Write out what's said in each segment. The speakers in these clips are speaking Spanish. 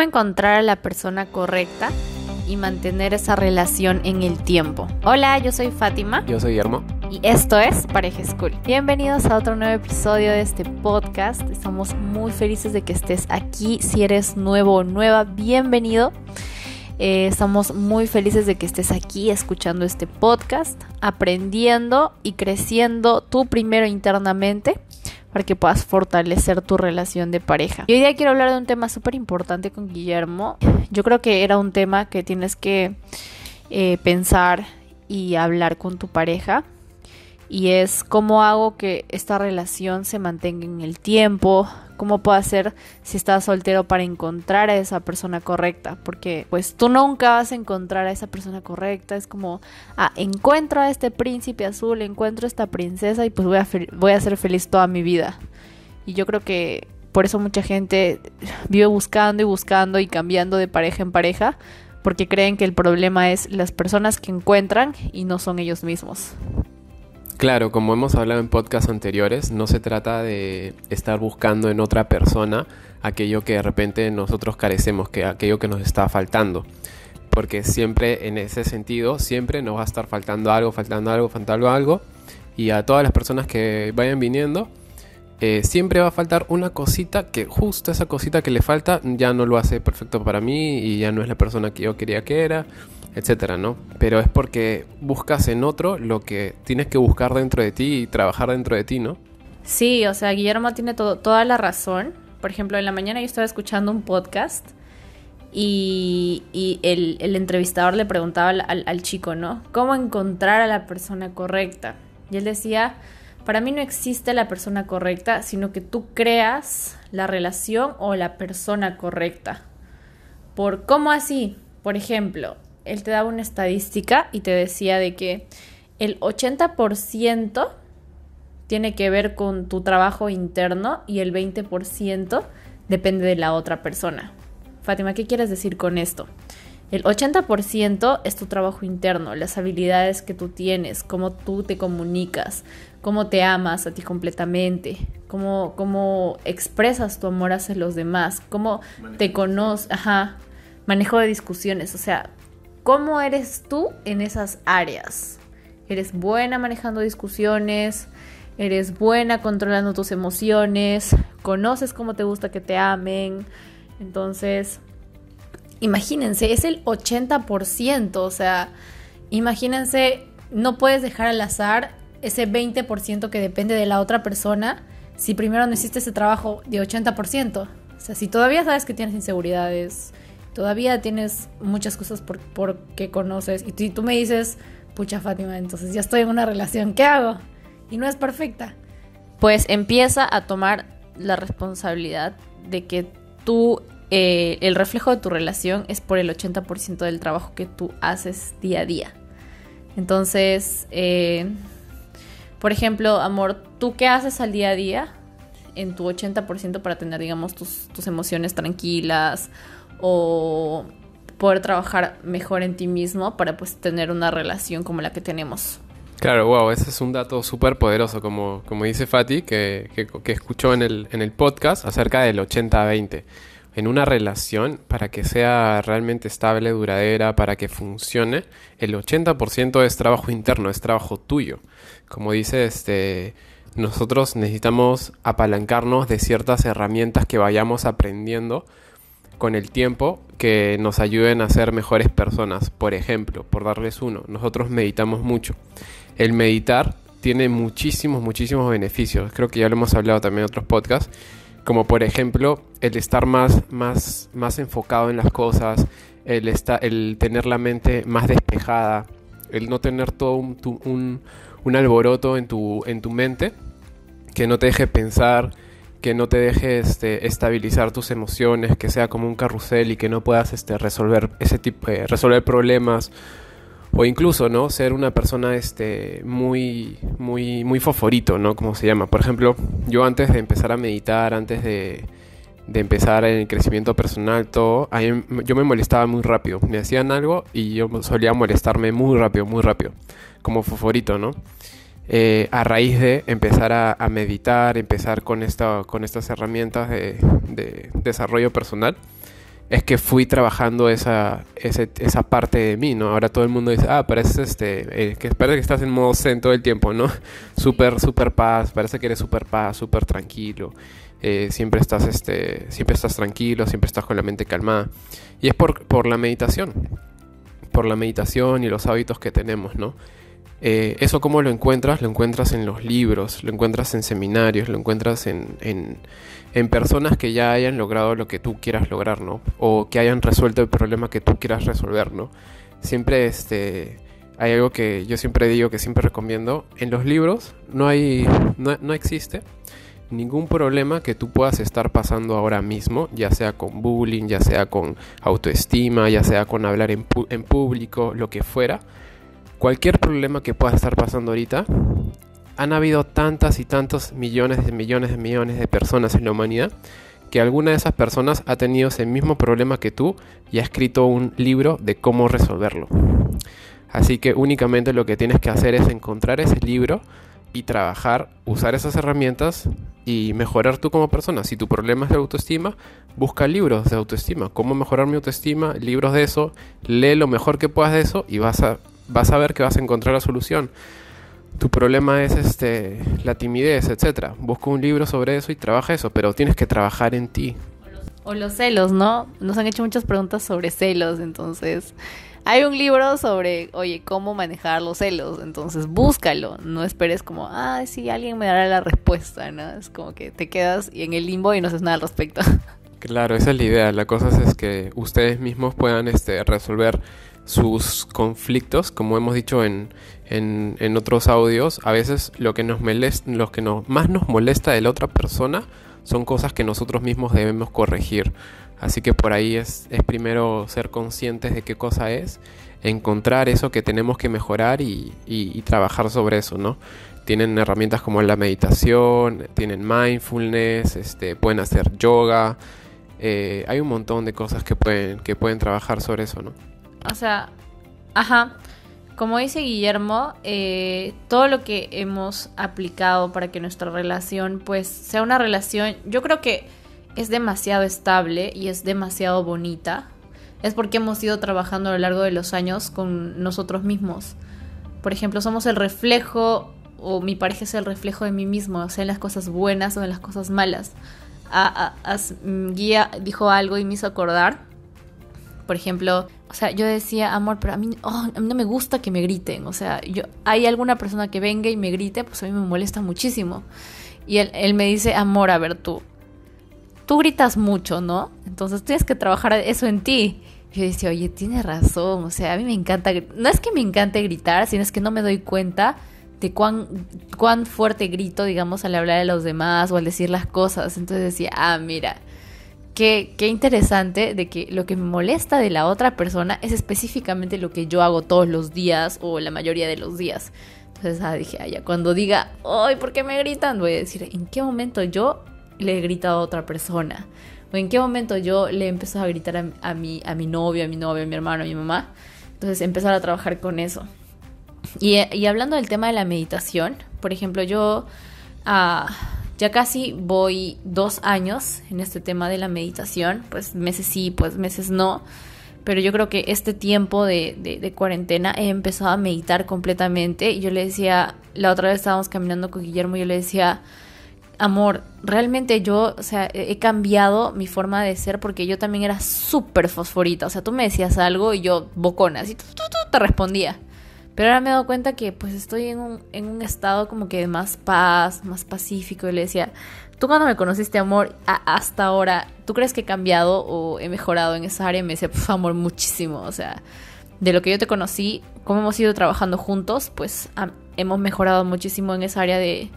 ¿Cómo encontrar a la persona correcta y mantener esa relación en el tiempo? Hola, yo soy Fátima. Yo soy Guillermo. Y esto es Pareja School. Bienvenidos a otro nuevo episodio de este podcast. Estamos muy felices de que estés aquí. Si eres nuevo o nueva, bienvenido. Eh, estamos muy felices de que estés aquí escuchando este podcast, aprendiendo y creciendo tú primero internamente para que puedas fortalecer tu relación de pareja. Y hoy día quiero hablar de un tema súper importante con Guillermo. Yo creo que era un tema que tienes que eh, pensar y hablar con tu pareja. Y es cómo hago que esta relación se mantenga en el tiempo, cómo puedo hacer si estás soltero para encontrar a esa persona correcta, porque pues tú nunca vas a encontrar a esa persona correcta, es como, ah, encuentro a este príncipe azul, encuentro a esta princesa y pues voy a, voy a ser feliz toda mi vida. Y yo creo que por eso mucha gente vive buscando y buscando y cambiando de pareja en pareja, porque creen que el problema es las personas que encuentran y no son ellos mismos. Claro, como hemos hablado en podcasts anteriores, no se trata de estar buscando en otra persona aquello que de repente nosotros carecemos, que aquello que nos está faltando. Porque siempre en ese sentido, siempre nos va a estar faltando algo, faltando algo, faltando algo. Y a todas las personas que vayan viniendo, eh, siempre va a faltar una cosita que justo esa cosita que le falta ya no lo hace perfecto para mí y ya no es la persona que yo quería que era etcétera, ¿no? Pero es porque buscas en otro lo que tienes que buscar dentro de ti y trabajar dentro de ti, ¿no? Sí, o sea, Guillermo tiene toda la razón. Por ejemplo, en la mañana yo estaba escuchando un podcast y, el, entrevistador le preguntaba al, chico, ¿no? ¿Cómo encontrar a la persona correcta? Y él decía, para mí no existe la persona correcta, sino que tú creas la relación o la persona correcta. ¿Por cómo así? Por ejemplo, él te daba una estadística y te decía de que el 80% tiene que ver con tu trabajo interno y el 20% depende de la otra persona. Fátima, ¿qué quieres decir con esto? El 80% es tu trabajo interno, las habilidades que tú tienes, cómo tú te comunicas, cómo te amas a ti completamente, cómo, cómo expresas tu amor hacia los demás, cómo te conoces, ajá, manejo de discusiones, o sea, ¿Cómo eres tú en esas áreas? ¿Eres buena manejando discusiones? ¿Eres buena controlando tus emociones? ¿Conoces cómo te gusta que te amen? Entonces, imagínense, es el 80%, o sea, imagínense, no puedes dejar al azar ese 20% que depende de la otra persona si primero no hiciste ese trabajo de 80%. O sea, si todavía sabes que tienes inseguridades, todavía tienes muchas cosas por, por que conoces. Y tú, me dices, pucha Fátima, entonces ya estoy en una relación, ¿qué hago? Y no es perfecta. Pues empieza a tomar la responsabilidad de que tú, eh, el reflejo de tu relación es por el 80% del trabajo que tú haces día a día. Entonces, eh, por ejemplo, amor, ¿tú qué haces al día a día? En tu 80% para tener, digamos, tus, tus emociones tranquilas o poder trabajar mejor en ti mismo para pues tener una relación como la que tenemos. Claro, wow, ese es un dato súper poderoso, como, como dice Fati, que, que, escuchó en el, en el podcast acerca del 80-20. En una relación, para que sea realmente estable, duradera, para que funcione, el 80% es trabajo interno, es trabajo tuyo. Como dice, este, nosotros necesitamos apalancarnos de ciertas herramientas que vayamos aprendiendo con el tiempo que nos ayuden a ser mejores personas. Por ejemplo, por darles uno, nosotros meditamos mucho. El meditar tiene muchísimos, muchísimos beneficios. Creo que ya lo hemos hablado también en otros podcasts. Como por ejemplo, el estar más, más, más enfocado en las cosas, el, el tener la mente más despejada, el no tener todo un, un alboroto en tu, en tu mente que no te deje pensar, que no te deje este, estabilizar tus emociones, que sea como un carrusel y que no puedas este, resolver ese tipo, eh, resolver problemas o incluso no ser una persona este muy muy muy favorito no como se llama. Por ejemplo yo antes de empezar a meditar antes de, de empezar el crecimiento personal todo yo me molestaba muy rápido. Me hacían algo y yo solía molestarme muy rápido muy rápido como favorito no eh, a raíz de empezar a, meditar, empezar con, esta, con estas herramientas de, desarrollo personal, es que fui trabajando esa, esa parte de mí, ¿no? Ahora todo el mundo dice, ah, parece este, eh, que parece que estás en modo zen todo el tiempo, ¿no? Súper, súper paz, parece que eres súper paz, súper tranquilo. Eh, siempre estás, este, siempre estás tranquilo, siempre estás con la mente calmada. Y es por, por la meditación, por la meditación y los hábitos que tenemos, ¿no? Eh, ¿Eso cómo lo encuentras? Lo encuentras en los libros, lo encuentras en seminarios, lo encuentras en, en, personas que ya hayan logrado lo que tú quieras lograr, ¿no? O que hayan resuelto el problema que tú quieras resolver, ¿no? Siempre este, hay algo que yo siempre digo, que siempre recomiendo. En los libros no, hay, no, no existe ningún problema que tú puedas estar pasando ahora mismo, ya sea con bullying, ya sea con autoestima, ya sea con hablar en, en público, lo que fuera cualquier problema que pueda estar pasando ahorita, han habido tantas y tantos millones de millones de millones de personas en la humanidad que alguna de esas personas ha tenido ese mismo problema que tú y ha escrito un libro de cómo resolverlo. Así que únicamente lo que tienes que hacer es encontrar ese libro y trabajar, usar esas herramientas y mejorar tú como persona. Si tu problema es de autoestima, busca libros de autoestima. ¿Cómo mejorar mi autoestima? Libros de eso, lee lo mejor que puedas de eso y vas a vas a ver que vas a encontrar la solución. Tu problema es este, la timidez, etc. Busca un libro sobre eso y trabaja eso, pero tienes que trabajar en ti. O los celos, ¿no? Nos han hecho muchas preguntas sobre celos, entonces hay un libro sobre, oye, cómo manejar los celos, entonces búscalo, no esperes como, ah, sí, alguien me dará la respuesta, ¿no? Es como que te quedas en el limbo y no haces nada al respecto. Claro, esa es la idea, la cosa es, que ustedes mismos puedan este, resolver sus conflictos, como hemos dicho en, en, otros audios, a veces lo que, nos molesta, lo que más nos molesta de la otra persona son cosas que nosotros mismos debemos corregir. Así que por ahí es, es primero ser conscientes de qué cosa es, encontrar eso que tenemos que mejorar y, y, trabajar sobre eso, ¿no? Tienen herramientas como la meditación, tienen mindfulness, este, pueden hacer yoga, eh, hay un montón de cosas que pueden, que pueden trabajar sobre eso, ¿no? O sea, ajá. Como dice Guillermo, eh, todo lo que hemos aplicado para que nuestra relación pues sea una relación, yo creo que es demasiado estable y es demasiado bonita. Es porque hemos ido trabajando a lo largo de los años con nosotros mismos. Por ejemplo, somos el reflejo, o mi pareja es el reflejo de mí mismo, sea en las cosas buenas o en las cosas malas. A, Guía dijo algo y me hizo acordar por ejemplo, o sea, yo decía, amor, pero a mí, oh, a mí no me gusta que me griten. O sea, yo, hay alguna persona que venga y me grite, pues a mí me molesta muchísimo. Y él, él me dice, amor, a ver tú, tú gritas mucho, ¿no? Entonces tienes que trabajar eso en ti. Yo decía, oye, tiene razón, o sea, a mí me encanta, no es que me encante gritar, sino es que no me doy cuenta de cuán, cuán fuerte grito, digamos, al hablar a los demás o al decir las cosas. Entonces decía, ah, mira, Qué, interesante de que lo que me molesta de la otra persona es específicamente lo que yo hago todos los días o la mayoría de los días. Entonces ah, dije, ah, cuando diga, ay, ¿por qué me gritan? Voy a decir, ¿en qué momento yo le he gritado a otra persona? ¿O en qué momento yo le he empezado a gritar a, mi, a mi novio, a mi novio, a mi hermano, a mi mamá? Entonces empezar a trabajar con eso. Y, y hablando del tema de la meditación, por ejemplo, yo... Ah, ya casi voy dos años en este tema de la meditación, pues meses sí, pues meses no, pero yo creo que este tiempo de, cuarentena he empezado a meditar completamente yo le decía, la otra vez estábamos caminando con Guillermo y yo le decía, amor, realmente yo, o sea, he cambiado mi forma de ser porque yo también era súper fosforita, o sea, tú me decías algo y yo bocona, así, tú, te respondía. Pero ahora me he dado cuenta que pues estoy en un, en un estado como que de más paz, más pacífico. Y le decía, tú cuando me conociste, amor, hasta ahora, ¿tú crees que he cambiado o he mejorado en esa área? Y me decía, pues amor, muchísimo. O sea, de lo que yo te conocí, como hemos ido trabajando juntos, pues hemos mejorado muchísimo en esa área de,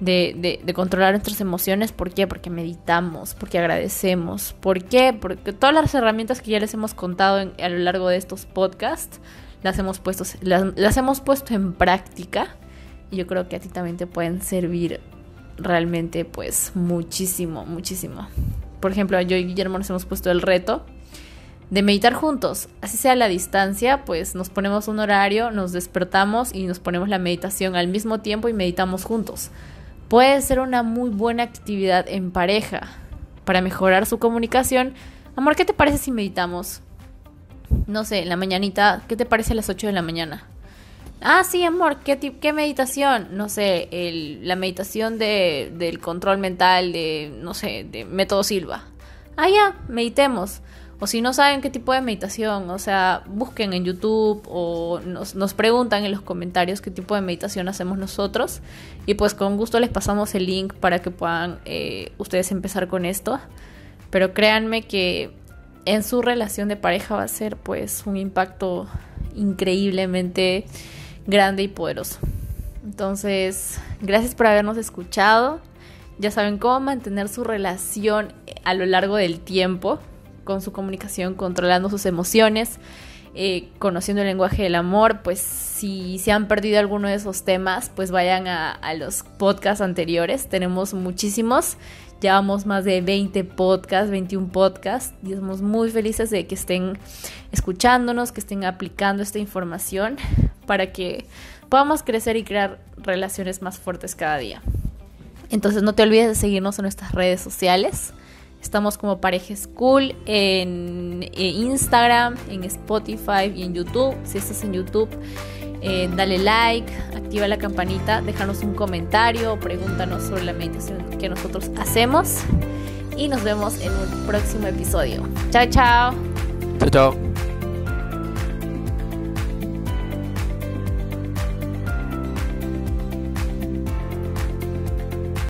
de, de, controlar nuestras emociones. ¿Por qué? Porque meditamos, porque agradecemos. ¿Por qué? Porque todas las herramientas que ya les hemos contado a lo largo de estos podcasts las hemos puesto, las, hemos puesto en práctica y yo creo que a ti también te pueden servir realmente pues muchísimo, muchísimo. Por ejemplo, yo y Guillermo nos hemos puesto el reto de meditar juntos, así sea a la distancia, pues nos ponemos un horario, nos despertamos y nos ponemos la meditación al mismo tiempo y meditamos juntos. Puede ser una muy buena actividad en pareja para mejorar su comunicación, amor, ¿qué te parece si meditamos? No sé, en la mañanita, ¿qué te parece a las 8 de la mañana? Ah, sí, amor, ¿qué, qué meditación? No sé, la meditación de, del control mental de, no sé, de método Silva. Ah, ya, meditemos. O si no saben qué tipo de meditación, o sea, busquen en YouTube o nos, nos, preguntan en los comentarios qué tipo de meditación hacemos nosotros. Y pues con gusto les pasamos el link para que puedan eh, ustedes empezar con esto. Pero créanme que en su relación de pareja va a ser pues un impacto increíblemente grande y poderoso. Entonces, gracias por habernos escuchado. Ya saben cómo mantener su relación a lo largo del tiempo, con su comunicación, controlando sus emociones, eh, conociendo el lenguaje del amor. Pues si se han perdido alguno de esos temas, pues vayan a, los podcasts anteriores. Tenemos muchísimos. Llevamos más de 20 podcasts, 21 podcasts y estamos muy felices de que estén escuchándonos, que estén aplicando esta información para que podamos crecer y crear relaciones más fuertes cada día. Entonces no te olvides de seguirnos en nuestras redes sociales. Estamos como Pareja School en, Instagram, en Spotify y en YouTube. Si estás en YouTube, eh, dale like, activa la campanita, déjanos un comentario, pregúntanos sobre la meditación que nosotros hacemos. Y nos vemos en un próximo episodio. Chao, chao. Chao, chao.